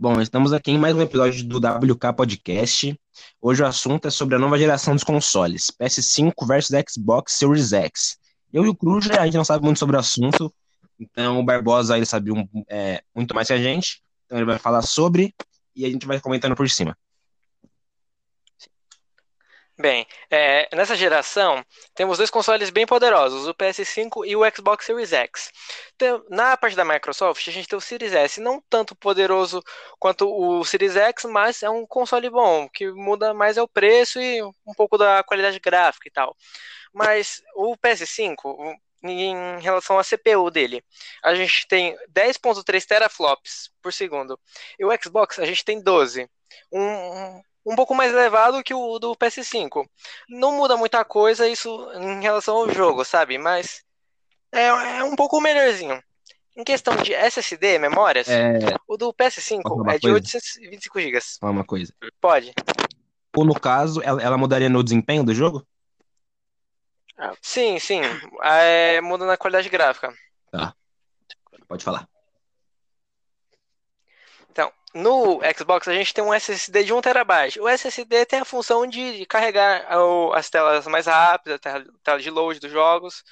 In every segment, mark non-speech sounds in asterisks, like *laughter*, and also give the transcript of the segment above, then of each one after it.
Bom, estamos aqui em mais um episódio do WK Podcast. Hoje o assunto é sobre a nova geração dos consoles, PS5 versus Xbox Series X. Eu e o Cruz, a gente não sabe muito sobre o assunto, então o Barbosa ele sabe um, é, muito mais que a gente, então ele vai falar sobre e a gente vai comentando por cima. Bem, é, nessa geração temos dois consoles bem poderosos, o PS5 e o Xbox Series X. Então, na parte da Microsoft, a gente tem o Series S, não tanto poderoso quanto o Series X, mas é um console bom, que muda mais é o preço e um pouco da qualidade gráfica e tal. Mas o PS5, em relação à CPU dele, a gente tem 10.3 teraflops por segundo. E o Xbox a gente tem 12. Um, um pouco mais elevado que o do PS5. Não muda muita coisa isso em relação ao jogo, sabe? Mas é, é um pouco melhorzinho. Em questão de SSD, memórias, é... o do PS5 é de 825 GB. Uma coisa. Pode. Ou no caso, ela, ela mudaria no desempenho do jogo? Sim, sim. É, muda na qualidade gráfica. Tá. Pode falar. No Xbox a gente tem um SSD de 1TB. O SSD tem a função de carregar as telas mais rápidas, a tela de load dos jogos,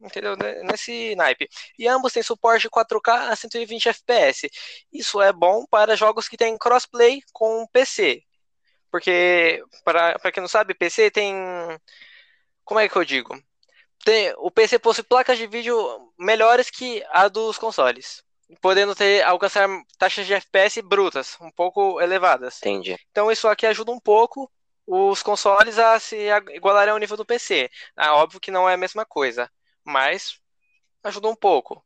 entendeu? Nesse naipe. E ambos têm suporte de 4K a 120 FPS. Isso é bom para jogos que têm crossplay com PC. Porque, para quem não sabe, PC tem. Como é que eu digo? Tem, o PC possui placas de vídeo melhores que a dos consoles podendo ter alcançar taxas de FPS brutas, um pouco elevadas. Entendi. Então isso aqui ajuda um pouco os consoles a se igualarem ao nível do PC. Ah, óbvio que não é a mesma coisa, mas ajuda um pouco.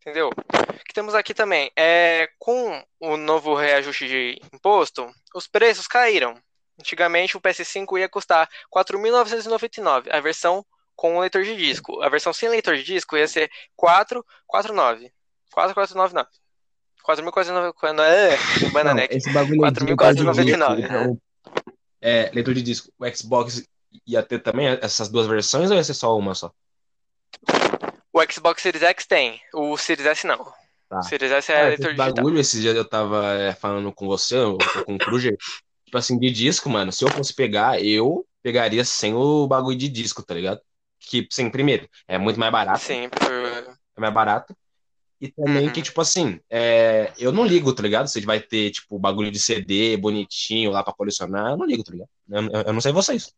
Entendeu? O que temos aqui também é com o novo reajuste de imposto, os preços caíram. Antigamente o PS5 ia custar 4.999, a versão com leitor de disco. A versão sem leitor de disco ia ser 449. 4,499. 4.499. É, Bananeck. Esse bagulho 4.499. É, leitor de disco. O Xbox ia ter também essas duas versões ou ia ser só uma só? O Xbox Series X tem. O Series S não. Tá. O Series S é ah, leitor digital. bagulho, esses dias eu tava é, falando com você, ou com o Kruger. tipo assim, de disco, mano. Se eu fosse pegar, eu pegaria sem o bagulho de disco, tá ligado? Que, sim, primeiro, é muito mais barato. Sim, por... É mais barato. E também uhum. que, tipo assim, é, eu não ligo, tá ligado? Se vai ter, tipo, bagulho de CD bonitinho lá pra colecionar, eu não ligo, tá ligado? Eu, eu não sei vocês.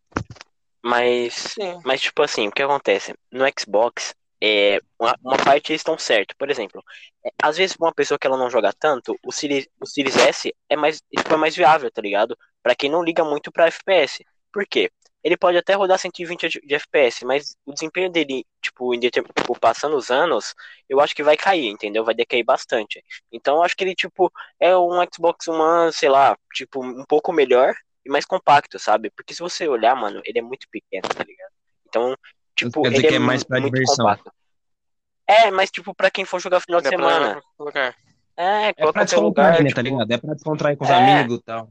Mas, mas, tipo assim, o que acontece? No Xbox, é, uma, uma parte eles estão certo. Por exemplo, é, às vezes uma pessoa que ela não joga tanto, o Series, o Series S é mais, tipo, é mais viável, tá ligado? Pra quem não liga muito pra FPS. Por quê? Ele pode até rodar 120 de FPS, mas o desempenho dele, tipo, em tipo, passando os anos, eu acho que vai cair, entendeu? Vai decair bastante. Então, eu acho que ele, tipo, é um Xbox One, sei lá, tipo, um pouco melhor e mais compacto, sabe? Porque se você olhar, mano, ele é muito pequeno, tá ligado? Então, tipo, Quer ele é, é mais pra muito diversão. compacto. É, mas, tipo, pra quem for jogar final de semana. É, é pra descontrair, lugar, né, tá tipo... tá ligado? É pra descontrair com os é... amigos e tal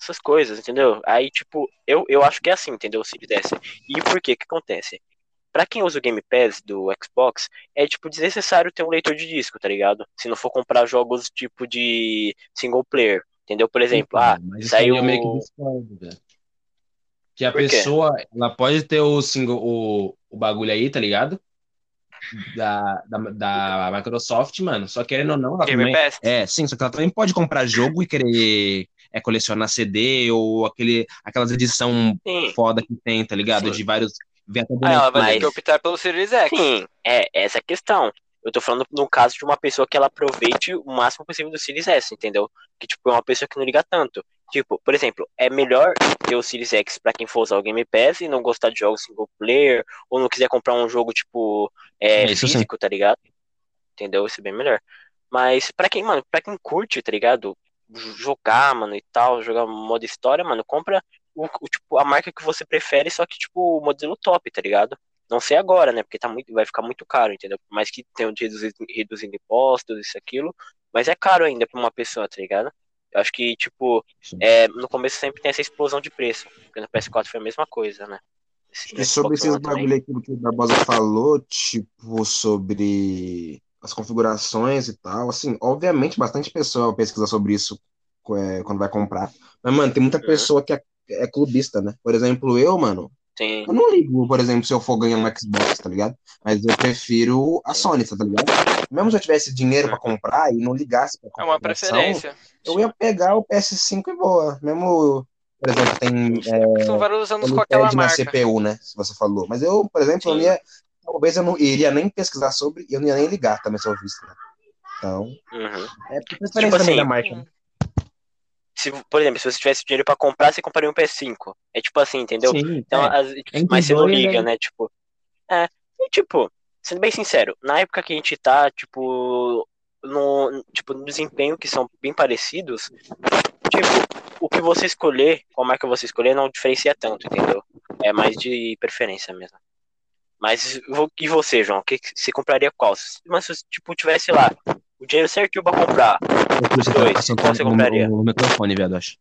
essas coisas, entendeu? Aí, tipo, eu, eu acho que é assim, entendeu? Se desse. E por que que acontece? Pra quem usa o Game Pass do Xbox, é, tipo, desnecessário ter um leitor de disco, tá ligado? Se não for comprar jogos, tipo, de single player, entendeu? Por exemplo, então, ah, saiu... É meio que discordo, Que a pessoa, ela pode ter o single, o, o bagulho aí, tá ligado? Da, da, da Microsoft, mano. Só querendo ou não, ela Game também... Pass? É, sim, só que ela também pode comprar jogo e querer é colecionar CD ou aquele, aquelas edição Sim. foda que tem, tá ligado? Sim. De vários. Ah, ela vai ter que optar pelo Series X. Sim, é essa a questão. Eu tô falando no caso de uma pessoa que ela aproveite o máximo possível do Series S, entendeu? Que, tipo, é uma pessoa que não liga tanto. Tipo, por exemplo, é melhor ter o Series X pra quem for usar o Game Pass e não gostar de jogos single player, ou não quiser comprar um jogo, tipo, é, é físico, sim. tá ligado? Entendeu? Isso é bem melhor. Mas pra quem, mano, pra quem curte, tá ligado? Jogar, mano, e tal, jogar modo história, mano, compra o, o, tipo, a marca que você prefere, só que, tipo, o modelo top, tá ligado? Não sei agora, né? Porque tá muito, vai ficar muito caro, entendeu? Por mais que tenham de reduzir, reduzindo impostos, isso, aquilo, mas é caro ainda pra uma pessoa, tá ligado? Eu acho que, tipo, é, no começo sempre tem essa explosão de preço. Porque no PS4 foi a mesma coisa, né? Esse, e sobre esses bagulho aqui que o Barbosa falou, tipo, sobre as configurações e tal. Assim, obviamente, bastante pessoa pesquisa sobre isso é, quando vai comprar. Mas, mano, tem muita Uhum. pessoa que é, é clubista, né? Por exemplo, eu, mano, Sim. eu não ligo, por exemplo, se eu for ganhar um Xbox, tá ligado? Mas eu prefiro a Sony, tá ligado? Mesmo se eu tivesse dinheiro pra comprar e não ligasse pra É uma preferência. eu ia pegar o PS5 e boa. Mesmo, por exemplo, tem é, São vários anos com aquela na marca. CPU, né? Se você falou. Mas eu, por exemplo, eu ia, talvez eu não iria nem pesquisar sobre e eu não ia nem ligar também se eu. Né? Então, Uhum. é por preferência Tipo assim, da marca. né? Se, por exemplo, se você tivesse dinheiro pra comprar, você compraria um PS5. É tipo assim, entendeu? Sim, Então, é. as- Entre mas você não liga, né? né? Tipo. É. E tipo, sendo bem sincero, na época que a gente tá, tipo, no, tipo, no desempenho que são bem parecidos, tipo, o que você escolher, qual marca você escolher, não diferencia tanto, entendeu? É mais de preferência mesmo. Mas e você, João? O que você compraria qual? Se- Mas se você, tipo, tivesse lá o dinheiro certinho pra comprar, Você tá dois, passando qual você compraria? no microfone, viado, acho.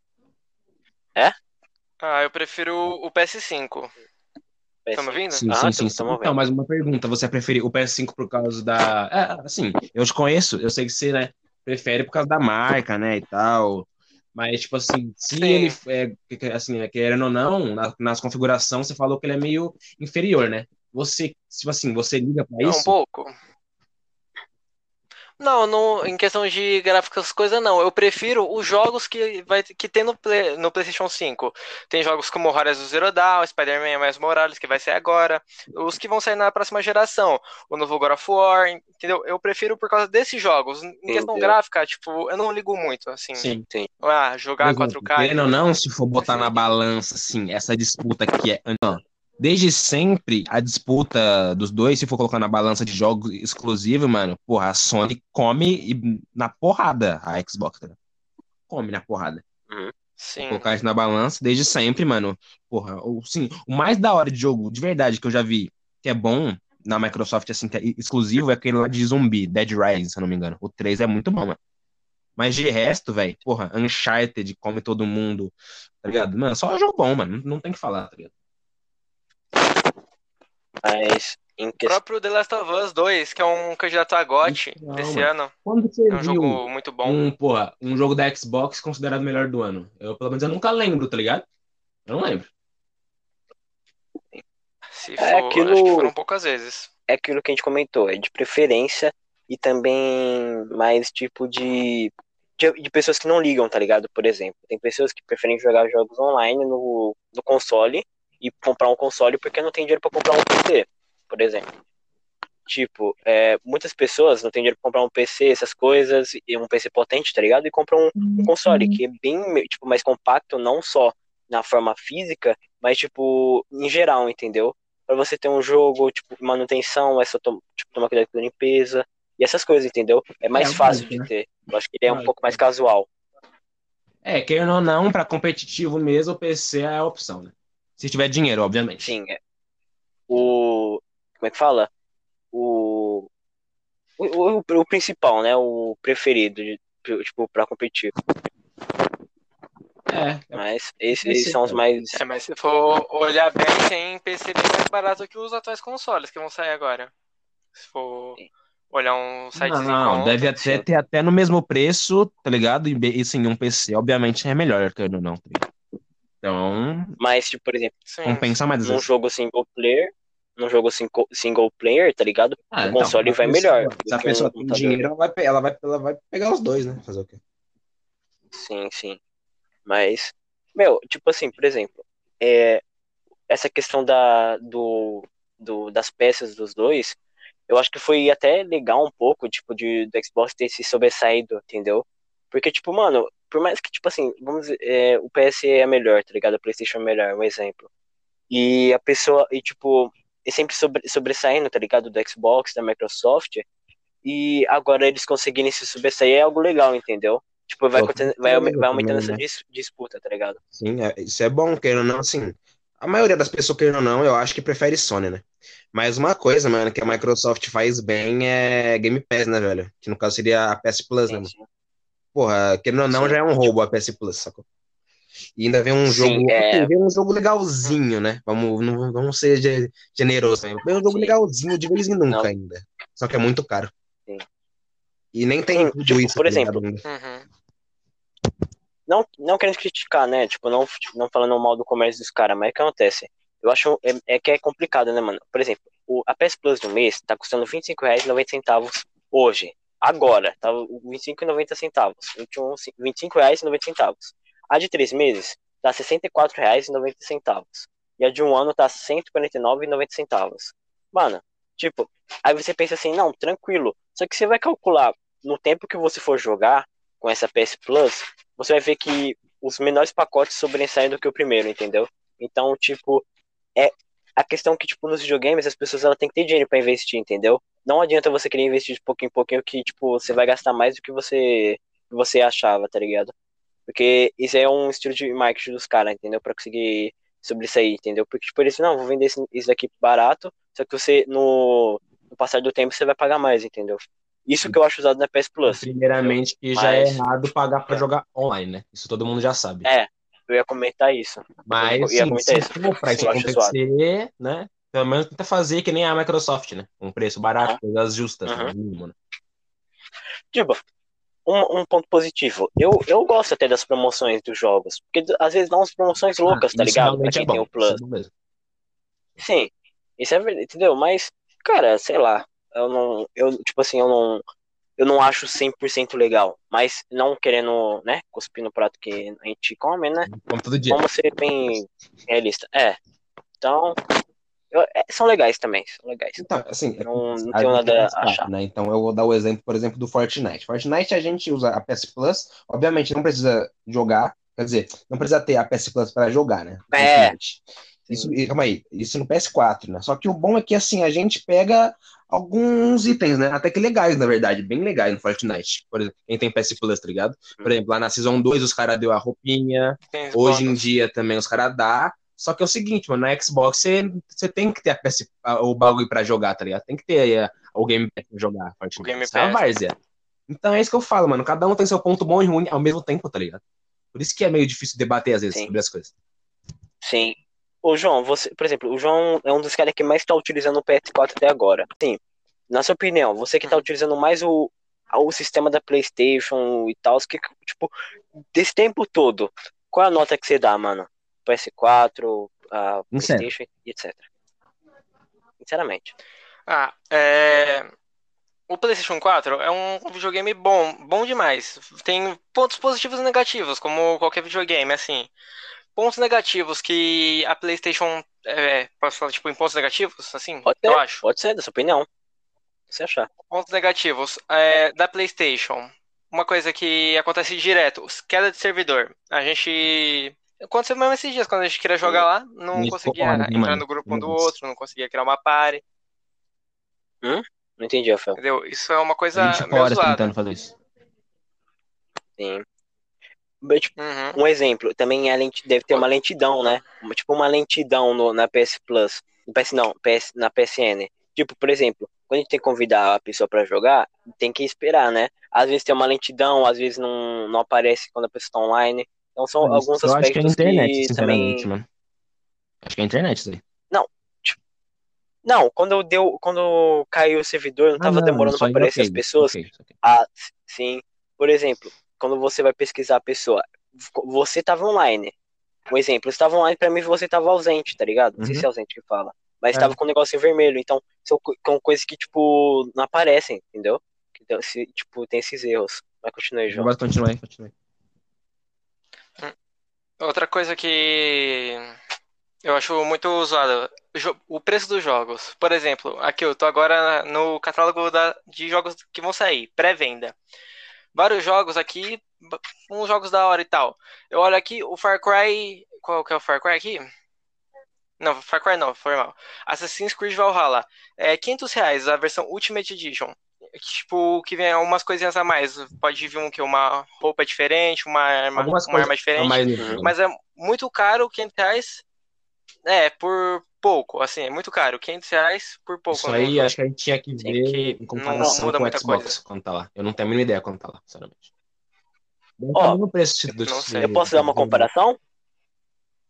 Ah, eu prefiro o PS5. Tá me ouvindo? Sim, Ah, sim, tamo- sim, sim. tamo Então, mais uma pergunta. Você prefere o PS5 por causa da. É, assim, eu te conheço, eu sei que você, né, prefere por causa da marca, né, e tal. Mas, tipo assim, se Sim. ele, é, assim, é, querendo ou não, na- nas configurações, você falou que ele é meio inferior, né? Você, tipo assim, você liga pra É um isso? pouco. Não, não, em questão de gráficos, coisa não. Eu prefiro os jogos que, vai, que tem no, Play- no PlayStation 5. Tem jogos como Horizon Zero Dawn, Spider-Man Miles Morales, que vai sair agora. Os que vão sair na próxima geração. O novo God of War, entendeu? Eu prefiro por causa desses jogos. Em questão gráfica, tipo, eu não ligo muito, assim. Sim. Ah, Por jogar exemplo, 4K. querendo ou não, se for botar Sim. na balança, assim, essa disputa que é. Não, desde sempre, a disputa dos dois, se for colocar na balança de jogos exclusivos, mano, porra, a Sony come e- na porrada a Xbox, tá? ligado? Come na porrada. Sim. Colocar isso na balança, desde sempre, mano. Porra, o, sim, o mais da hora de jogo, de verdade, que eu já vi, que é bom na Microsoft, assim, que é exclusivo, é aquele lá de zumbi, Dead Rising, se eu não me engano. O 3 é muito bom, mano. Mas de resto, velho, porra, Uncharted come todo mundo, tá ligado? Mano, só jogo bom, mano. Não, não tem o que falar, tá ligado? Mas em O próprio The Last of Us 2, que é um candidato a GOT Não, desse mano. ano. Quando você É um viu jogo muito bom. um, porra, um jogo da Xbox considerado o melhor do ano? Eu, pelo menos, eu nunca lembro, tá ligado? Eu não lembro. Se É for, aquilo- acho que foram poucas vezes. é aquilo que a gente comentou, é de preferência e também mais tipo de, de, de pessoas que não ligam, tá ligado? Por exemplo, tem pessoas que preferem jogar jogos online no, no console e comprar um console porque não tem dinheiro pra comprar um PC, por exemplo. Tipo, é, muitas pessoas não têm dinheiro pra comprar um PC, essas coisas, e um PC potente, tá ligado? E compram um, um console que é bem tipo, mais compacto, não só na forma física, mas tipo, em geral, entendeu? Pra você ter um jogo, tipo, manutenção, é só tom- tipo, tomar cuidado com a limpeza e essas coisas, entendeu? É mais É, fácil de né? ter. Eu acho que ele é um pouco mais casual. É, querendo ou não, pra competitivo mesmo, o PC é a opção, né? Se tiver dinheiro, obviamente. Sim, é. O. Como é que fala? O. O, o, o principal, né? O preferido, de- tipo, pra competir. É, é Mas esses, esses são os mais. É, mas se for olhar bem, tem PC bem mais barato que os atuais consoles que vão sair agora. Se for olhar um site Não, não, conta. deve até ter até no mesmo preço, tá ligado? E, e sim, um PC, obviamente, é melhor que não, não. tá ligado? Então, Mas, tipo, por exemplo, Sim. compensa mais num vezes. jogo single player, num jogo single, single player, tá ligado? Ah, o então, console vai pessoa- melhor Se a um pessoa tem computador. dinheiro, ela vai, ela, vai, ela vai pegar os dois, né? Fazer o quê? Sim, sim. Mas, meu, tipo assim, por exemplo, é, essa questão da, do, do, das peças dos dois, eu acho que foi até legal um pouco, tipo, de, do Xbox ter se sobressaído, entendeu? Porque, tipo, mano, por mais que, tipo assim, vamos dizer, é, o PS é melhor, tá ligado? O PlayStation é melhor, um exemplo. E a pessoa, e tipo, é sempre sobre, sobressaindo, tá ligado? Do Xbox, da Microsoft. E agora eles conseguirem se sobressair é algo legal, entendeu? Tipo, vai, vai, certeza vai aumentando essa né? dis- disputa, tá ligado? Sim, é- isso é bom, querendo ou não, assim. A maioria das pessoas, querendo ou não, eu acho que prefere Sony, né? Mas uma coisa, mano, que a Microsoft faz bem é Game Pass, né, velho? Que no caso seria a PS Plus, né, Sim, mano? Sim. Porra, querendo ou não, Sim. já é um roubo a PS Plus, sacou? E ainda vem um Sim, jogo. é. ok, vem um jogo legalzinho, né? Vamos, não, vamos ser ge- generosos também. Vem um jogo Sim. legalzinho de vez em nunca Não. ainda. Só que é muito caro. Sim. E nem tem Sim, tipo, isso. por tá exemplo, Uhum. não, não querendo criticar, né? Tipo, não, não falando mal do comércio dos caras, mas o que acontece? Eu acho é, é que é complicado, né, mano? Por exemplo, o, a PS Plus do mês tá custando R$ 25,90 hoje. Agora, tá R$ 25,90. R$ 25,90. A de três meses tá R$ 64,90. E a de um ano tá R$ 149,90. Mano, tipo, aí você pensa assim, não, tranquilo. Só que você vai calcular no tempo que você for jogar com essa PS Plus, você vai ver que os menores pacotes sobressaem do que o primeiro, entendeu? Então, tipo, é a questão que, tipo, nos videogames, as pessoas ela têm que ter dinheiro para investir, entendeu? Não adianta você querer investir de pouquinho em pouquinho que, tipo, você vai gastar mais do que você, você achava, tá ligado? Porque isso é um estilo de marketing dos caras, entendeu? Pra conseguir sobressair, entendeu? Porque, tipo, eles, não, vou vender esse- isso daqui barato, só que você, no, no passar do tempo, você vai pagar mais, entendeu? Isso que eu acho usado na PS Plus. Primeiramente, que já é Mas- errado pagar pra jogar online, né? Isso todo mundo já sabe. É, eu ia comentar isso. Mas, eu ia comentar se isso. for pra isso acontecer, né? Pelo menos tenta fazer que nem a Microsoft, né? Um preço barato, coisas justas, no mínimo, né? Tipo, um, um ponto positivo. Eu, eu gosto até das promoções dos jogos. Porque às vezes dá umas promoções loucas, Ah, tá isso ligado? Pra realmente quem é bom, tem o isso Plus. é. Sim, isso é verdade, entendeu? Mas, cara, sei lá, eu não, eu, tipo assim, eu não, eu não acho 100% legal, mas não querendo, né, cuspir no prato que a gente come, né, Como todo dia. vamos ser bem realista. É, então, eu- é, são legais também, são legais. Então, assim, é Não- não tenho nada é a achar. né? Então eu vou dar o exemplo, por exemplo, do Fortnite. Fortnite a gente usa a PS Plus, obviamente não precisa jogar, quer dizer, não precisa ter a PS Plus para jogar, né? É. Isso, calma aí, isso no PS4, né? Só que o bom é que assim, a gente pega alguns itens, né? Até que legais, na verdade, bem legais no Fortnite. Por exemplo, quem tem PS Plus, tá ligado? Por exemplo, lá na Season 2 os caras deu a roupinha, Hoje em dia também os caras dá. Só que é o seguinte, mano, na Xbox você, você tem que ter a PS, o bagulho pra jogar, tá ligado? Tem que ter aí a- o Game Pass pra jogar. O Game Isso é Pass. várzea. Então é isso que eu falo, mano. Cada um tem seu ponto bom e ruim ao mesmo tempo, tá ligado? Por isso que é meio difícil debater às vezes Sim. sobre as coisas. Sim. Ô, João, você, por exemplo, o João é um dos caras que mais tá utilizando o PS4 até agora. Sim. Na sua opinião, você que tá Uhum. utilizando mais o, o sistema da PlayStation e tal, que, tipo, desse tempo todo, qual é a nota que você dá, mano? PS4, a. PlayStation e etc. Sinceramente. Ah, é... O PlayStation 4 é um videogame bom, bom demais. Tem pontos positivos e negativos, como qualquer videogame, assim. Pontos negativos que a PlayStation. É, posso falar, tipo, em pontos negativos, assim? Pode ser, Eu acho. pode ser, da sua opinião. Se você achar. Pontos negativos é, da PlayStation. Uma coisa que acontece direto, queda de servidor. A gente. Aconteceu mesmo esses dias, quando a gente queria jogar lá, não Me conseguia concordo, entrar mano. no grupo um do outro, não conseguia criar uma party, Não entendi, Rafael. entendeu? Isso é uma coisa 20 meio horas zoada. tentando fazer isso. Sim. Mas, tipo, Uhum. Um exemplo, também a lenti, deve ter uma lentidão, né? Tipo uma lentidão no- na PS Plus. No PS não, PS, na PSN. Tipo, por exemplo, quando a gente tem que convidar a pessoa pra jogar, tem que esperar, né? Às vezes tem uma lentidão, às vezes não, não aparece quando a pessoa tá online. Então são Mas alguns eu acho que é a aspectos internet, que sinceramente, também. mano. Acho que é a internet isso aí. Não, quando deu, quando caiu o servidor, não Ah, tava não, demorando aí, aparecer as pessoas. ok, isso ok. Ah, sim. Por exemplo, quando você vai pesquisar a pessoa, você tava online. Um exemplo, você tava online pra mim você tava ausente, tá ligado? Não sei Uhum. se é ausente que fala. Mas É. tava com um negocinho vermelho. Então, são, são coisas que, tipo, não aparecem, entendeu? Então, se, tipo, tem esses erros. Mas continue, aí, João. Mas continua aí. Outra coisa que eu acho muito usada, o preço dos jogos. Por exemplo, aqui eu tô agora no catálogo da- de jogos que vão sair, pré-venda. Vários jogos aqui, uns jogos da hora e tal. Eu olho aqui o Far Cry, qual que é o Far Cry aqui? Não, Far Cry não, foi mal. Assassin's Creed Valhalla. É 500 reais a versão Ultimate Edition. Tipo, que vem umas coisinhas a mais. Pode vir um que uma roupa diferente, uma arma, Algumas uma coisas arma diferente. mais Uhum. Mas é muito caro, 500 reais. É, por pouco, assim, é muito caro. 500 reais por pouco. Isso num aí acho que a gente tinha que Sim, ver que em não comparação muda com o Xbox coisa. quando tá lá. Eu não tenho a mínima ideia quando tá lá, sinceramente. Ó, tá mesmo preço do não. Eu posso dar uma comparação?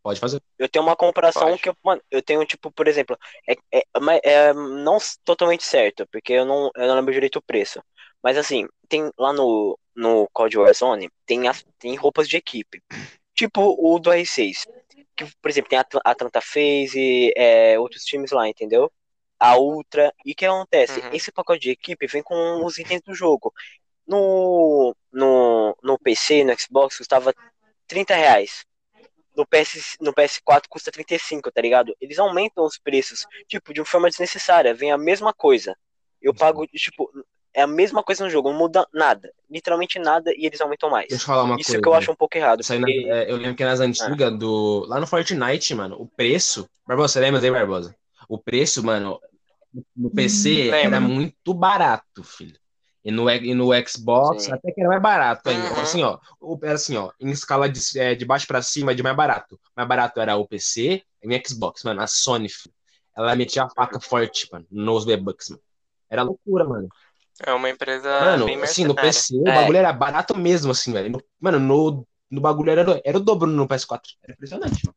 Pode fazer. Eu tenho uma comparação Pode. que, eu, mano, eu tenho, tipo, por exemplo, é, é, é não totalmente certo, porque eu não, eu não lembro direito o preço. Mas assim, tem lá no, no Code Warzone, tem, as, tem roupas de equipe. Tipo o do R6. Que, por exemplo, tem a Atl- Atlanta FaZe, é, outros times lá, entendeu? A Ultra. E o que acontece? Uhum. Esse pacote de equipe vem com os itens do jogo. No, no, no PC, no Xbox, custava 30 reais. No, PS, no PS4 custa 35, tá ligado? Eles aumentam os preços, tipo, de uma forma desnecessária. Vem a mesma coisa. Eu pago, tipo, é a mesma coisa no jogo, não muda nada. Literalmente nada e eles aumentam mais. Deixa eu falar uma Isso coisa. que eu acho um pouco errado. Aí na- porque- é, eu lembro que nas antigas do. Lá no Fortnite, mano, o preço. Barbosa, você lembra aí, Barbosa? O preço, mano, no PC Lembro. era muito barato, filho. E no, e no Xbox Sim. até que era mais barato ainda. Uhum. Assim, ó, o- era assim, ó, em escala de, é, de baixo pra cima, de mais barato. Mais barato era o PC e o Xbox, mano. A Sony, ela metia a faca forte, mano, nos V-Bucks, mano. Era loucura, mano. É uma empresa Mano, bem assim, no. PC o É. bagulho era barato mesmo, assim, velho. No- Mano, no, no bagulho era, era o dobro no PS4. Era impressionante, mano.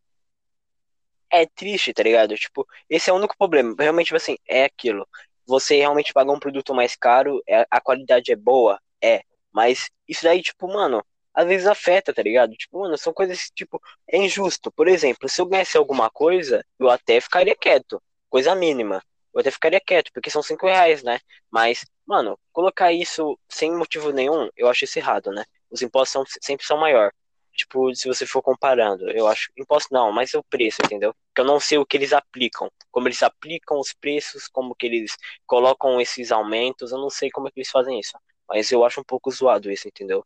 é triste, tá ligado? Tipo, esse é o único problema. Realmente, tipo assim, é aquilo. Você realmente paga um produto mais caro, é- a qualidade é boa, é. Mas isso daí, tipo, mano, às vezes afeta, tá ligado? Tipo, mano, são coisas, tipo, é injusto. Por exemplo, se eu ganhasse alguma coisa, eu até ficaria quieto. Coisa mínima. Eu até ficaria quieto, porque são cinco reais, né? Mas, mano, colocar isso sem motivo nenhum, eu acho isso errado, né? Os impostos são, sempre são maior. Tipo, se você for comparando, eu acho. Imposto não, mas é o preço, entendeu? Porque eu não sei o que eles aplicam. Como eles aplicam os preços, como que eles colocam esses aumentos, eu não sei como é que eles fazem isso. Mas eu acho um pouco zoado isso, entendeu?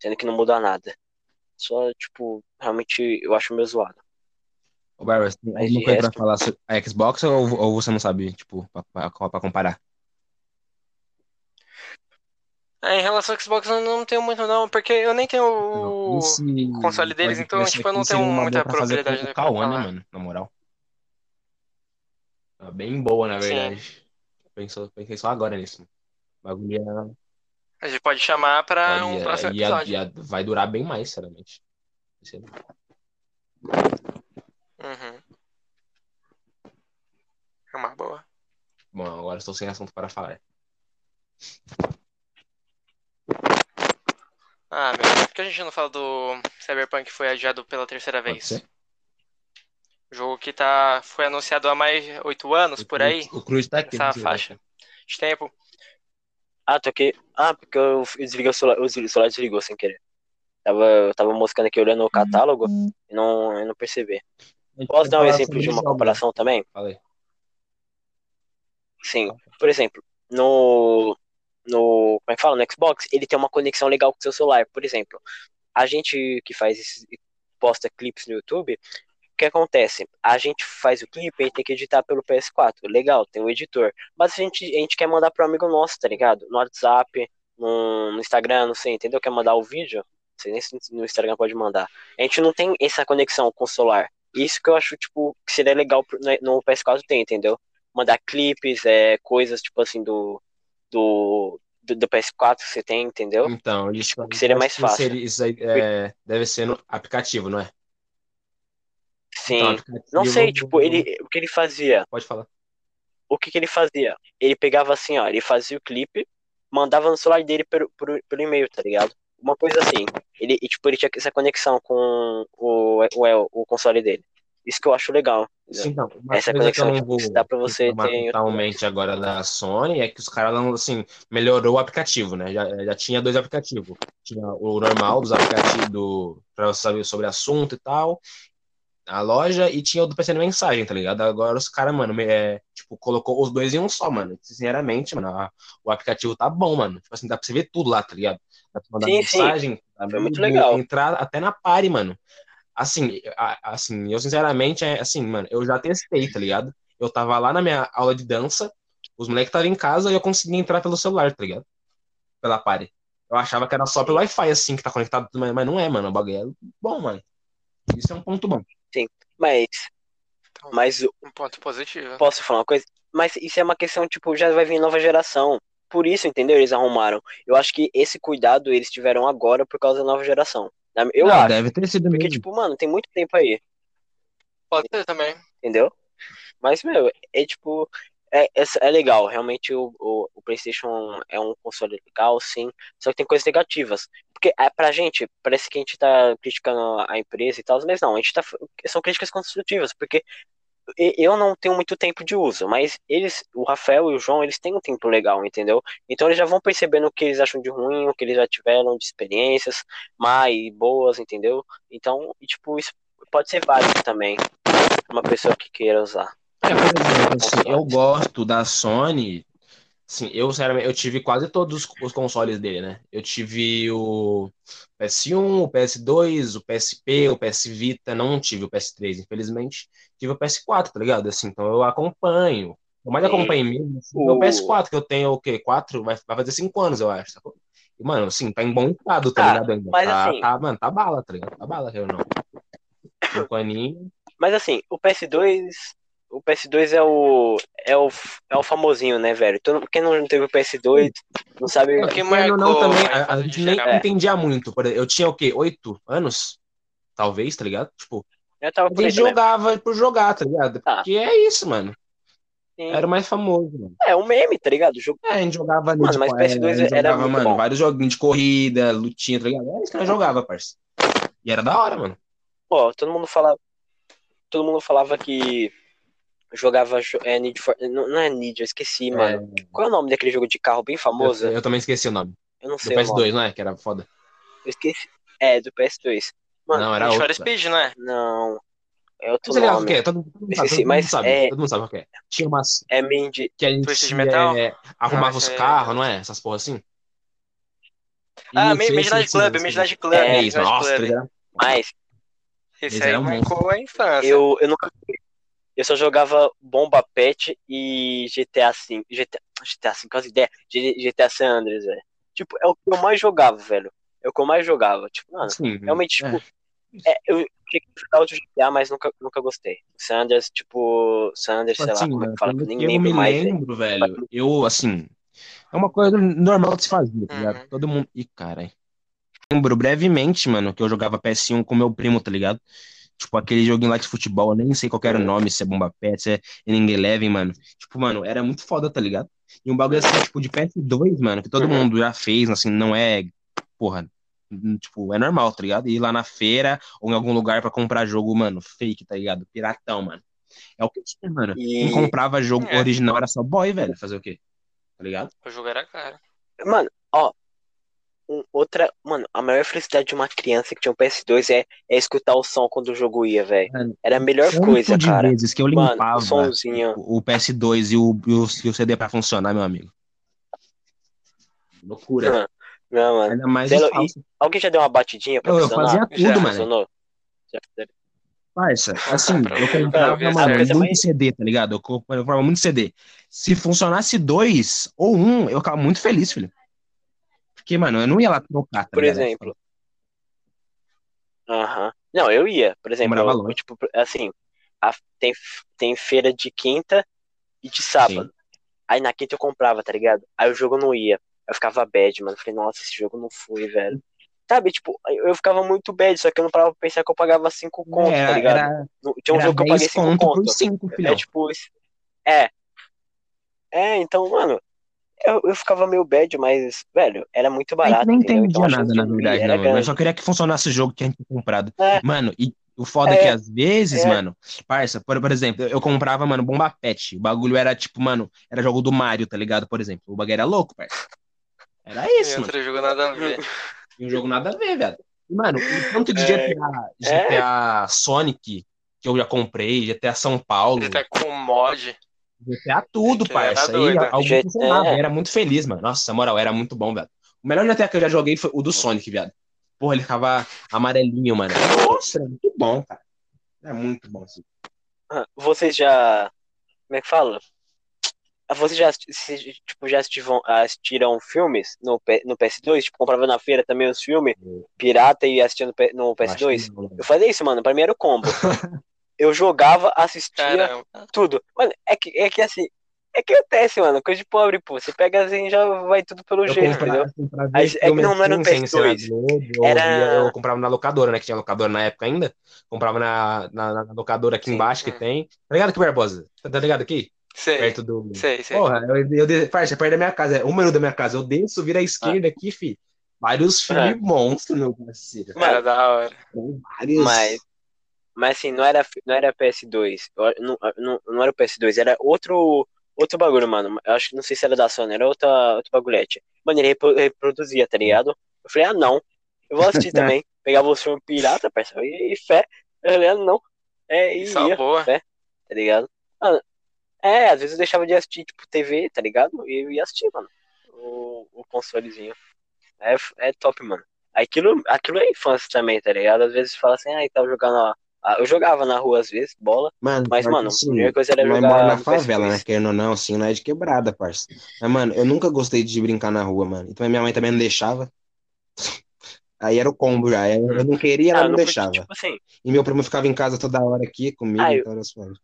Sendo que não muda nada. Só, tipo, realmente eu acho meio zoado. Ô, Barbara, você tem alguma coisa pra resto- falar sobre a Xbox ou, ou você não sabe, tipo, pra, pra, pra comparar? É, em relação ao Xbox eu não tenho muito não, porque eu nem tenho o console deles, então, tipo, eu não tenho muita propriedade com o pra Cauã, né, mano? Na moral. Tá bem boa, na verdade. Pensou, pensei só agora nisso. Bagulho A gente pode chamar pra um ia- próximo ia- episódio. ia- vai durar bem mais, sinceramente. É- Uhum. É uma boa. Bom, agora estou sem assunto para falar. Ah, meu, por que a gente não fala do Cyberpunk que foi adiado pela terceira vez? O jogo que tá, foi anunciado há mais de oito anos, por aí, O Cruz tá aqui. essa sei faixa de tempo. Ah, tô aqui. Ah, porque eu eu desliguei o celular, o celular desligou sem querer. Tava, eu tava moscando aqui olhando o catálogo e não, eu não percebi. Posso dar um exemplo de uma comparação também? Falei. Sim. Por exemplo, no, no, como é que fala? No Xbox, ele tem uma conexão legal com o seu celular. Por exemplo, a gente que faz esses, posta clipes no YouTube, o que acontece? A gente faz o clipe e tem que editar pelo PS4. Legal, tem o editor. Mas a gente, a gente quer mandar pro amigo nosso, tá ligado? No WhatsApp, no, no Instagram, não sei, entendeu? Quer mandar o vídeo? Não sei nem se no Instagram pode mandar. A gente não tem essa conexão com o celular. Isso que eu acho, tipo, que seria legal pro- no no PS4 tem, entendeu? Mandar clipes, é, coisas, tipo assim, do, do, do, do PS4 que você tem, entendeu? Então, isso, Tipo, que seria mais fácil. seria- isso aí, é, deve ser no aplicativo, não é? Sim. Então, Não sei, tipo, ele, o que ele fazia? Pode falar. O que que ele fazia? Ele pegava assim, ó, ele fazia o clipe, mandava no celular dele pelo, pelo, pelo e-mail, tá ligado? Uma coisa assim. Ele, e, tipo, ele tinha essa conexão com o, o, o console dele. Isso que eu acho legal. Sim, uma Essa coisa que eu não vou que dá pra você ter totalmente agora da Sony é que os caras, não, assim, melhorou o aplicativo, né? Já, já tinha dois aplicativos. Tinha o normal dos aplicativos do, pra você saber sobre assunto e tal, a loja, e tinha o do PC de mensagem, tá ligado? Agora os caras, mano, é, tipo, colocou os dois em um só, mano. Sinceramente, mano, a- o aplicativo tá bom, mano. Tipo assim, dá pra você ver tudo lá, tá ligado? Dá pra mandar Sim, sim. mensagem, Foi muito amigo, legal. entrar até na party, mano. Assim, assim, eu sinceramente, é assim, mano, eu já testei, tá ligado? Eu tava lá na minha aula de dança, os moleques estavam em casa e eu conseguia entrar pelo celular, tá ligado? Pela party. Eu achava que era só pelo Wi-Fi, assim, que tá conectado, mas, mas não é, mano. O bagulho é bom, mano. Isso é um ponto bom. Mas, Então, mas um ponto positivo. Posso falar uma coisa? Mas isso é uma questão, tipo, já vai vir nova geração. Por isso, entendeu? Eles arrumaram. Eu acho que esse cuidado eles tiveram agora por causa da nova geração. Eu Não, acho. deve ter sido Porque, mesmo. tipo, mano, tem muito tempo aí. Pode ser também. entendeu? Mas, meu, é tipo. É, é, é legal, realmente o, o, o PlayStation é um console legal, sim. Só que tem coisas negativas. Porque é, pra gente, parece que a gente tá criticando a empresa e tal, mas não, a gente tá. São críticas construtivas, porque eu não tenho muito tempo de uso, mas eles, o Rafael e o João, eles têm um tempo legal, entendeu? Então eles já vão percebendo o que eles acham de ruim, o que eles já tiveram de experiências mais e boas, entendeu? Então, e, tipo, isso pode ser válido também uma pessoa que queira usar. É, por exemplo, assim, eu gosto da Sony. Assim, eu, sinceramente, eu tive quase todos os- os consoles dele, né? Eu tive o PS1, o PS2, o PSP, o PS Vita, não tive o PS3, infelizmente. Tive o PS4, tá ligado? Assim, então eu acompanho. O mais acompanho mesmo assim, é o- o PS4, que eu tenho o quê? Quatro? Vai, vai fazer cinco anos, eu acho. sacou? E, mano, assim, tá em bom estado, tá Ah, ligado? Ainda. mas Tá, assim- tá, mano, tá bala, tá ligado? Tá bala, eu não. Cinco aninhos. Mas assim, o PS2. O PS2 é o, é o. É o famosinho, né, velho? Todo, quem não teve o PS2 não sabe. O que Querendo ou não, marcou também, a a, a gente nem. É. entendia muito. Eu tinha o quê? Oito anos? Talvez, tá ligado? Tipo, Eu tava por jogava por jogar, tá ligado? Ah. Porque é isso, mano. Sim. Era o mais famoso, mano. É um meme, tá ligado? O jogo. É, a gente jogava ali Mano, de, mas é, PS2 a gente era jogava, mano, bom. vários joguinhos de corrida, lutinha, tá ligado? Era isso que nós jogava, parça. E era da hora, mano. Ó, todo mundo falava. Todo mundo falava que jogava jo- é, Need for. Não, não é Need, eu esqueci, mano. Qual é o nome daquele jogo de carro bem Eu, famoso? eu também esqueci o nome. Eu não Do sei o nome. PS2, não é? Que era foda. Eu esqueci. É, do PS2. Mano, Não, era Need for. Speed, não é? não. É outro Você o que nome. é? Todo, todo mundo sabe, Esqueci, todo mundo mas sabe. é- Todo mundo sabe o que é. Tinha umas É Mindy. que a gente Twisted Metal? é, arrumava Não, os é- carros, não é? Essas porra assim. Ah, Midnight Club. Midnight Club. É, É isso, Midnight nossa, Club. era- Mas Esse aí marcou a infância. eu, eu nunca. Eu só jogava Bomba Pet e GTA V. GTA, GTA V, quase ideia. GTA San Andreas, velho. Tipo, é o que eu mais jogava, velho. É o que eu mais jogava. Tipo, mano, Assim, realmente, é. tipo. é, eu tinha que jogar outro GTA, mas nunca, nunca gostei. San Andreas, tipo. San Andreas, sei lá Assim, como é que fala. pelo Nem eu lembro me mais, velho. lembro, velho, eu, assim, é uma coisa normal de se fazer, tá ligado? Uhum. Todo mundo. Ih, cara. Lembro brevemente, mano, que eu jogava PS1 com meu primo, tá ligado? Tipo, aquele joguinho lá de futebol, eu nem sei qual era o nome, se é Bomba Pet, se é Inning Eleven, mano. Tipo, mano, era muito foda, tá ligado? E um bagulho assim, tipo, de PS2, mano, que todo Uhum. mundo já fez, assim, não é, porra, tipo, é normal, tá ligado? Ir lá na feira ou em algum lugar pra comprar jogo, mano, fake, tá ligado? Piratão, mano. É o que tinha, mano. Quem E, comprava jogo É. original era só boy, velho. Fazer o quê? Tá ligado? O jogo era caro. mano, ó. um- outra. Mano, a maior felicidade de uma criança que tinha um PS2 é, é escutar o som quando o jogo ia, velho. Mano, Era a melhor Quanto coisa, de cara. vezes que eu Mano, limpava o somzinho. o, o PS2 e o, e, o, e o CD pra funcionar, meu amigo. Loucura. Não, mano. Ainda mais Zelo, falsos. Alguém já deu uma batidinha pra Eu, eu funcionar? fazia tudo, Já. mano. Funcionou? Já fizeram? Parça, assim, eu comprava, Não, mano, essa muito também- CD, tá ligado? Eu co- eu comprava muito CD. Se funcionasse dois ou um, eu ficava muito feliz, filho. Porque, mano, eu não ia lá trocar, tá Por ligado? exemplo. Aham. Não, eu ia. Por exemplo, eu- tipo, assim, a- tem, tem feira de quinta e de sábado. Aí na quinta eu comprava, tá ligado? Aí o jogo não ia. Eu ficava bad, mano. Falei, nossa, esse jogo não foi, velho. Sabe, tipo, eu eu ficava muito bad, só que eu não parava pra pensar que eu pagava 5 conto, tá Era, ligado? era, Tinha um jogo que eu paguei 10 5 conto conto. por 5, filhão. É tipo. É. É, então, mano, eu, eu ficava meio bad, mas, velho, era muito A barato, gente nem entendeu? entendia Então nada, na eu verdade, não, mano. Eu grande. só queria que funcionasse o jogo que a gente tinha comprado. É. Mano, e o foda é que É. às vezes, É. mano, parça, por, por exemplo, eu comprava, mano, Bomba Pet. O bagulho era tipo, mano, era jogo do Mario, tá ligado? Por exemplo. O bagulho era louco, parça. Era isso, mano. outro jogo nada a ver. E um jogo nada a ver, velho. Mano, o tanto de É. GTA, GTA Sonic que eu já comprei, GTA São Paulo, tá com mod. GTA tudo, era parça. Aí GTA. era muito feliz, mano. Nossa, na moral, era muito bom, velho. O melhor GTA que eu já joguei foi o do Sonic, viado. Porra, ele ficava amarelinho, mano. Nossa, era muito bom, cara. É muito bom, assim. Ah, Vocês já. Como é que fala? Ah, Vocês já, tipo, já assistiram, assistiram filmes no, no PS2? Tipo, comprava na feira também os filmes pirata e assistia no, P- no Eu acho PS2? que não, mano. Eu fazia isso, mano. Pra mim era o combo. *laughs* Eu jogava, assistia, Caramba. tudo. Mano, é que, é que assim, É que acontece, mano, coisa de pobre, pô. Você pega assim já vai tudo pelo Eu jeito, entendeu? comprava, assim, Aí, é que não, não era no assim, na PS2. Globo, eu, Era- eu comprava na locadora, né? Que tinha locadora na época ainda. Comprava na, na, na locadora aqui Sim. embaixo que Hum. tem. Tá ligado aqui, Barbosa? Tá tá ligado aqui? Sei, Perto do. sei, sei. Porra, eu, eu, de- parça, perto da minha casa. É um minuto da minha casa. Eu desço, vira à esquerda aqui, fi. Vários filmes É. monstros, meu parceiro. Era da hora. Vários. Mas, mas assim, não era, não era PS2. Eu- não, não, não era o PS2, era outro, outro bagulho, mano. Eu acho que não sei se era da Sony, era outra, outro bagulhete. Mano, ele repro- reproduzia, tá ligado? Eu falei, ah, não. Eu vou assistir *laughs* também. Pegava os filmes pirata, parceiro, e, e fé. Eu falei, ah, não. É, e Só ia, boa. tá ligado? Mano, é, às vezes eu deixava de assistir, tipo, TV, tá ligado? E eu ia assistir, mano. O, o consolezinho. É, é top, mano. Aquilo, aquilo é infância também, tá ligado? Às vezes fala assim, ah, tava jogando. ó, ah, Eu jogava na rua às vezes, bola, Mano, mas, mano, a assim, primeira coisa era jogar. mora na favela, PS2. né? Querendo ou não, assim, não é de quebrada, parça. Mas, mano, eu nunca gostei de brincar na rua, mano. Então minha mãe também não deixava. *laughs* Aí era o combo já. Eu não queria, ela Ah, não não deixava. tipo assim, E meu primo ficava em casa toda hora aqui comigo, Ah, eu- então era suave.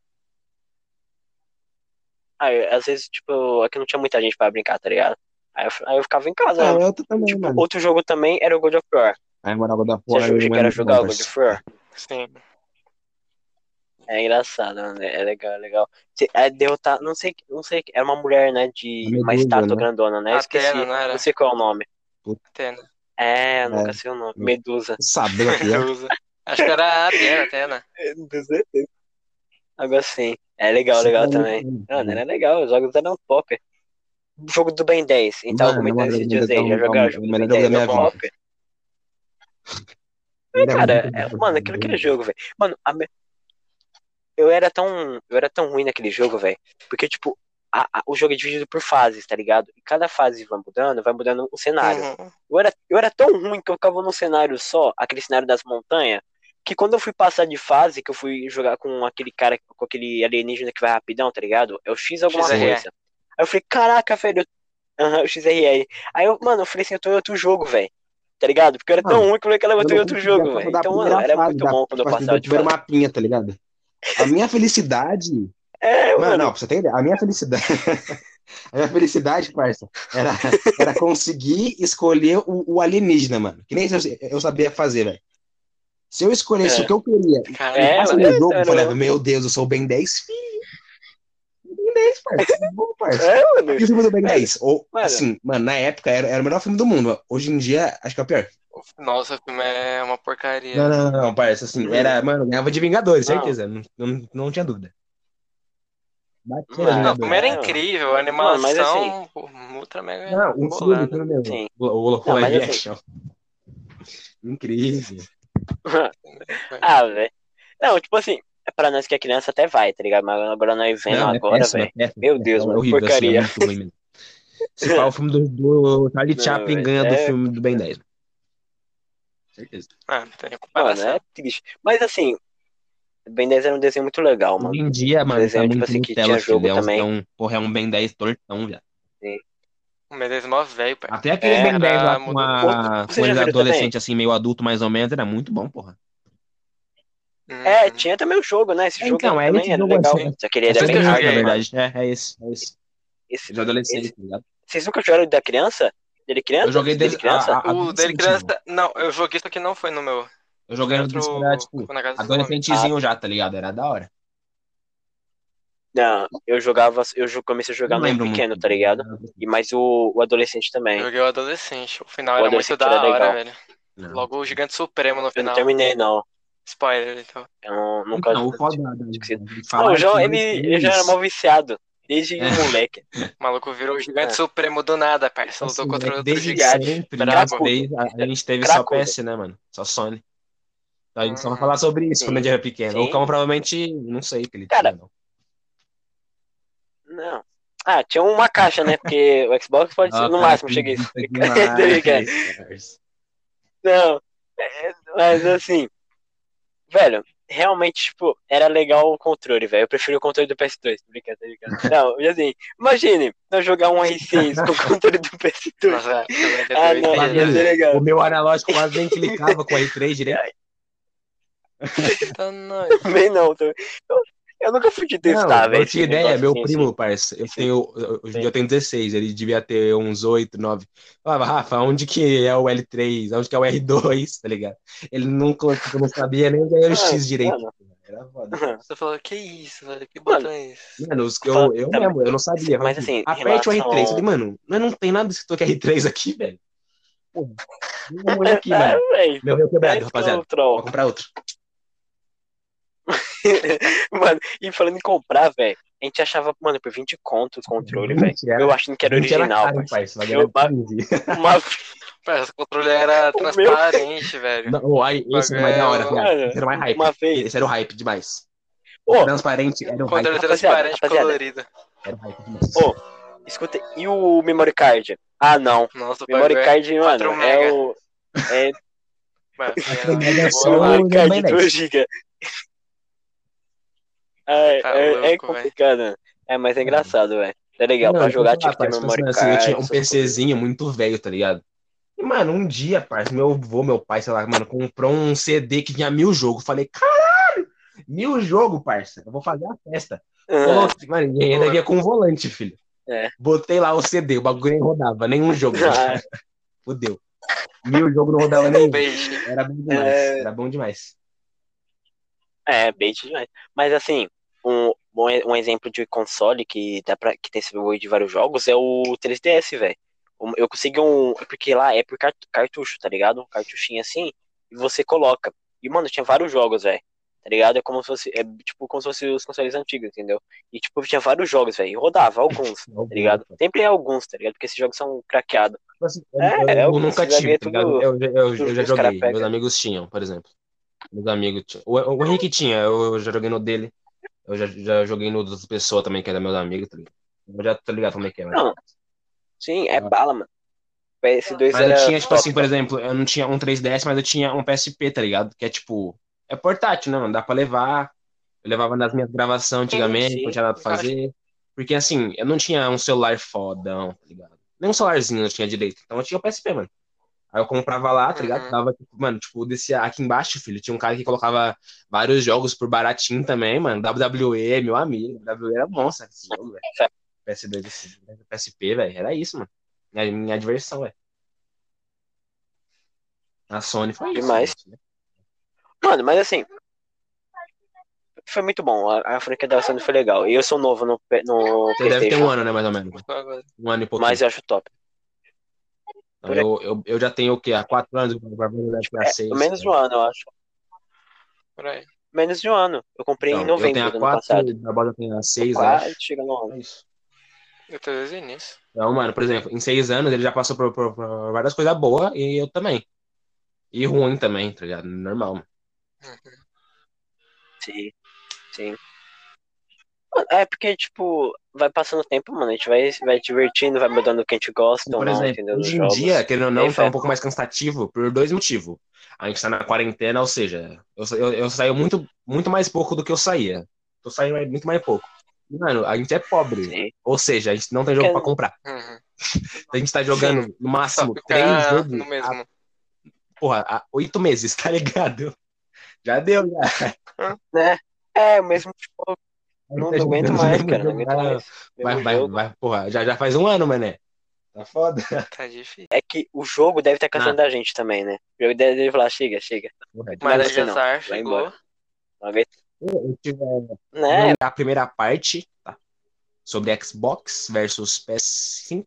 Ah, eu- às vezes, tipo, aqui não tinha muita gente pra brincar, tá ligado? Aí eu, aí eu ficava em casa. Ah, né? eu também, Tipo, mano. outro jogo também era o God of War. Aí morava da Você porra. achou eu que não era muito jogar o God of War? Sim. É engraçado, né? É legal, é legal. Você- É derrotar, não sei, não sei, era uma mulher, né, de A uma Medusa, estátua né? grandona, né? Eu esqueci, Atena, não era? não sei qual é o nome. Atena. É, eu nunca É. sei o nome. Medusa. Aqui, ó. *laughs* Medusa. Acho que era Atena, Atena. *laughs* Com certeza. É legal, legal também. Mano, era legal, os jogos eram top. O jogo do Ben 10, a gente tava Mano, comentando é esses dias jogo aí, já jogaram o é jogo do Ben jogo 10, *laughs* da é. Era Cara, é- mano, aquilo que é jogo, velho. Mano, a me- eu era tão. Eu era tão ruim naquele jogo, velho. Porque, tipo, a- a- o jogo é dividido por fases, tá ligado? E cada fase vai mudando, vai mudando o cenário. Uhum. Eu era, eu era tão ruim que eu ficava num cenário só, aquele cenário das montanhas, que quando eu fui passar de fase, que eu fui jogar com aquele cara, com aquele alienígena que vai rapidão, tá ligado? É o X alguma XRE. coisa. Aí eu falei, caraca, velho. eu- Aham, o XRR. Aí eu, mano, eu falei assim, eu tô em outro jogo, velho. Tá ligado? Porque eu era tão Mano, ruim que eu falei que ela Eu botou em outro jogo, velho. Então, mano, era fase, muito da- bom quando eu tipo assim, passava de fase. mapinha, tá ligado? A minha felicidade. *laughs* É, Mano, mano. não, pra você ter ideia, a minha felicidade. *laughs* A minha felicidade, parça, era, era conseguir escolher o, o alienígena, mano. Que nem eu, eu sabia fazer, velho. Se eu escolhesse É. o que eu queria Cara, É, jogo, eu falava, meu Deus, eu sou o Ben 10, filho. Ben 10, parça. *laughs* é bom. É, mano. E o filme do Ben Mano, 10? Ou, mano. assim, mano, na época era, era o melhor filme do mundo. Hoje em dia, acho que é o pior. Nossa, o filme é uma porcaria. Não, não, não, não, parça, assim, era, mano, ganhava de Vingadores, Não. certeza. Não, não, não tinha dúvida. Não, o filme era É, incrível, a Mano, mas assim- animação ultra mega Não, o filme, bolada. o. O, o, o Não, mas live assim- action. Incrível. *laughs* ah, velho. Não, tipo assim, pra nós que é criança até vai, tá ligado? Mas agora nós vendo Não, é agora, velho. é péssimo, Meu é Deus, péssimo, mano, é horrível, assim, porcaria. é mesmo. Se fala o filme do, do Charlie Não, Chaplin velho, ganha do é- filme do Ben 10. Certeza. Ah, não tem Mano, comparação. é triste. Mas assim, Ben 10 era um desenho muito legal, mano. Hoje em dia, mano, tá Desenho, tipo muito assim, que Nutella, tinha filho. jogo É um, também. é um, porra, é um Ben 10 tortão, viado. O é mó velho, pai. Até aquele É, Ben 10 lá com, muito- a, Outro- você com já ele viu adolescente, assim, meio adulto mais ou menos, era muito bom, porra. É, Uhum. tinha também o jogo, né? Esse jogo Então, é também era jogo legal. assim, Só que ele É era bem hard, hard, joguei, na verdade. É, é esse, é esse. Esse- De adolescente, esse- tá ligado? Vocês nunca jogaram da criança? Dele criança? Eu joguei dele dele, criança? a- a- O dele criança. Não, eu joguei isso aqui não foi no meu. Eu joguei no Outro- era, tipo, adolescentezinho já, tá ligado? Era da hora. Não, eu jogava, eu comecei a jogar Não no lembro pequeno, muito. tá ligado? E mais o, o adolescente também. Eu joguei o adolescente. O final O era muito da era hora, legal. velho. Não. Logo o Gigante Supremo no Eu não final. terminei, não. Spoiler, então. Eu não, nunca. Então, foda falar Não, o que João, nós ele, ele já era mal viciado. Desde É. moleque. O *laughs* maluco virou o Gigante É. Supremo do nada, parça. Lutou Assim, contra é que outro desde gigante. sempre, brabo. a gente teve- só. PS, né, mano? Só Sony. Então a gente só vai Hum. falar sobre isso Sim. quando a gente era pequeno. Sim. O Cão provavelmente, não sei o que ele Cara, tinha, não. Não. Ah, tinha uma caixa, né? Porque o Xbox pode ser. Ah, No cara, máximo, cheguei *laughs* isso. Tá. Não. é, Mas assim. Velho, realmente, tipo, era legal o controle, velho. Eu prefiro o controle do PS2. Tô brincando, tô brincando. *laughs* Não, e assim, imagine nós jogar um R6 *laughs* com o controle do PS2. Nossa, aquilo é Ah, não, ia legal. O meu analógico quase nem clicava com o R3 direito. Tá nóis. Também não. Também. Eu nunca fui de testar, eu velho. tinha esse ideia, meu assim, primo, assim. parça, eu Sim. tenho, eu- hoje em dia eu tenho 16, ele devia ter uns 8, 9. Falava, Rafa, onde que é o L3? Onde que é o R2, *laughs* tá ligado? Ele nunca, tipo, não sabia nem era o Mano, X direito. mano. Era foda. *laughs* Você falou, que isso, velho? Que botão é esse? Mano, os- eu, Fala- eu tá, mesmo, eu não sabia. mas assim, em aperte o R3. relação- Falei, mano, mas não tem nada escrito que é R3 aqui, velho. Porra, vamos olhar aqui, mano. É, velho. Meu veio quebrado, rapaziada. é o troll. Vou comprar outro. *laughs* Mano, e falando em comprar, velho, a gente achava, mano, por 20 conto o controle, velho. Eu achando que era original, caro, parça. parça. Vai Eu- ganhar 15. *laughs* *laughs* Uma... Parça, esse controle era O meu- transparente, velho. Não, oh, aí, esse era mais da hora, Mano. Esse era mais hype. uma vez. Esse era o hype demais. Ô, Transparente era o O controle hype. Transparente rapaziada. colorido. Era o hype demais. Ô, escuta, e o memory card? Ah, não. Nossa, o Memory é card, mano, 4 é o. É Mano, é card bem de 2 GB. É, Tá é, é louco, complicado. né? É, mas é engraçado, velho. É legal, Não, pra jogar, tipo, tem parça, memory assim, card. Eu tinha um. PCzinho muito velho, tá ligado? E, mano, um dia, parça, meu avô, meu pai, sei lá, mano, comprou um CD que tinha mil jogos. Falei, caralho! Mil jogos, parça. Eu vou fazer a festa. Ah, mano, e ainda vinha com um volante, filho. É. Botei lá o CD, o bagulho nem rodava, nenhum jogo. Ah. *laughs* Fudeu. Mil jogos não rodava nenhum. Era bom demais. É. Era bom demais. É, bait demais. Mas assim, um, um exemplo de console que, dá pra, que tem esse de vários jogos é o 3DS, velho. Eu consegui um. Porque lá é por cart- cartucho, tá ligado? Um cartuchinho assim, e você coloca. E, mano, tinha vários jogos, velho. Tá ligado? É como se fosse. É tipo como se fosse os consoles antigos, entendeu? E, tipo, tinha vários jogos, velho. E rodava alguns, *laughs* tá ligado? Sempre é alguns, tá ligado? Porque esses jogos são craqueados. Tipo assim, eu, É, eu- é, eu o nunca tive, tá ligado? Eu, eu, eu, tudo já joguei. Meus amigos tinham, por exemplo. Meus amigos tinham. O, o Henrique tinha, eu já joguei no dele. Eu já, já joguei no das pessoas também, que era meus amigos, tá ligado? Eu já tô ligado como é que é, mas. Não. Sim, é Ah. bala, mano. PS2 Mas eu era. tinha, tipo assim, por exemplo, eu não tinha um 3DS, mas eu tinha um PSP, tá ligado? Que é tipo. É portátil, né, mano? Dá pra levar. Eu levava nas minhas gravações antigamente, sim. não tinha nada pra fazer. Porque assim, eu não tinha um celular fodão, tá ligado? Nem um celularzinho eu tinha direito. Então eu tinha o PSP, mano. Aí eu comprava lá, tá ligado? Uhum. Tava, mano, tipo, descia aqui embaixo, filho. Tinha um cara que colocava vários jogos por baratinho também, mano. WWE, meu amigo. WWE era bom, sabe? Esse jogo, velho. PS2, esse- PSP, velho. Era isso, mano. Minha, minha diversão, velho. A Sony foi isso. Demais. né? Mano, mas assim. Foi muito bom. A, a franquia da Sony foi legal. E eu sou novo no, no Você deve ter um ano, né, mais ou menos. Um ano e pouquinho. Mas eu acho top. Eu, eu, eu já tenho o quê? Há quatro anos? É, seis. menos de um ano, eu acho. Por aí. Menos de um ano. Eu comprei Então, em eu novembro tenho há do ano quatro, passado. da Bota tem há seis, acho. chega no ano. É isso. Eu tô desde o início. Então, mano, por exemplo, em seis anos ele já passou por, por- por várias coisas boas e eu também. E ruim também, tá ligado? Normal, mano. Sim. Sim. É porque, tipo, vai passando o tempo, mano. A gente vai, vai divertindo, vai mudando o que a gente gosta ou Por não, exemplo, entendeu? Hoje em jogos. dia, querendo ou não, tá um pouco mais cansativo por dois motivos. A gente tá na quarentena, ou seja, eu, eu, eu saio muito, muito mais pouco do que eu saía. Tô saindo muito mais pouco. Mano, a gente é pobre. Sim. Ou seja, a gente não tem jogo pra comprar. Uhum. *laughs* A gente tá jogando no Só máximo três jogos. no mesmo. há, porra, há oito meses, *laughs* tá ligado? Já deu, já. Né? É, o mesmo tipo, não, não aguento mais, cara. Não aguento vai- mais. Vai, vai, vai, porra, já, já faz um ano, mané. Tá foda. *laughs* Tá difícil. É que o jogo deve estar cansando da gente também, né? O jogo deve, deve falar, chega, chega. É Mas. Madagascar Vai chegou. embora. Não aguento. Eu tive Né? a primeira parte, tá? Sobre Xbox versus PS5.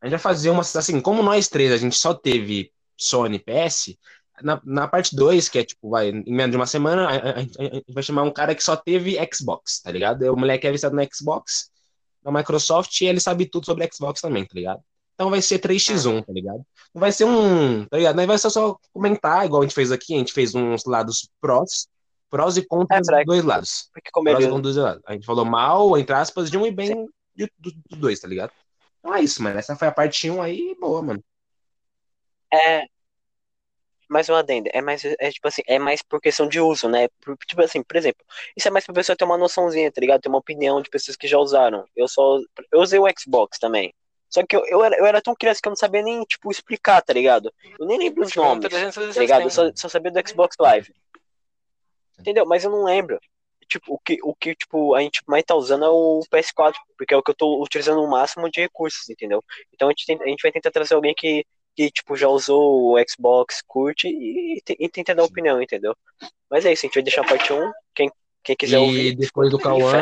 A gente vai fazer uma. Assim, como nós três a gente só teve Sony e PS, na, na parte 2, que é tipo, vai, em menos de uma semana, a, a- gente vai chamar um cara que só teve Xbox, tá ligado? O moleque é viciado no Xbox, na Microsoft, e ele sabe tudo sobre Xbox também, tá ligado? Então vai ser 3x1, tá ligado? Não vai ser um. Tá ligado? Não vai ser só comentar, igual a gente fez aqui, a gente fez uns lados prós, prós e contras É, dos dois lados. É Prós e contras dos dois lados. A gente falou mal, entre aspas, de um e bem de- do- dos dois, tá ligado? Então é isso, mano. Essa foi a parte 1 aí, boa, mano. É. Mais um adendo. É mais, é tipo assim, é mais por questão de uso, né? Por- tipo assim, por exemplo, isso é mais pra pessoa ter uma noçãozinha, tá ligado? Ter uma opinião de pessoas que já usaram. Eu só. Eu usei o Xbox também. Só que eu, eu, era, eu era tão criança que eu não sabia nem, tipo, explicar, tá ligado? Eu nem lembro os um nomes. 360. tá ligado? Eu só, só sabia do Xbox Live. Entendeu? Mas eu não lembro. tipo, o que, o que tipo, a gente mais tá usando é o PS4, porque é o que eu tô utilizando o máximo de recursos, entendeu? Então a gente, tem, a gente vai tentar trazer alguém que, que tipo, já usou o Xbox, curte e, e, e tenta dar opinião, entendeu? Mas é isso, a gente vai deixar a parte 1. Quem, quem quiser E ouvir. depois do *laughs* e Cauã.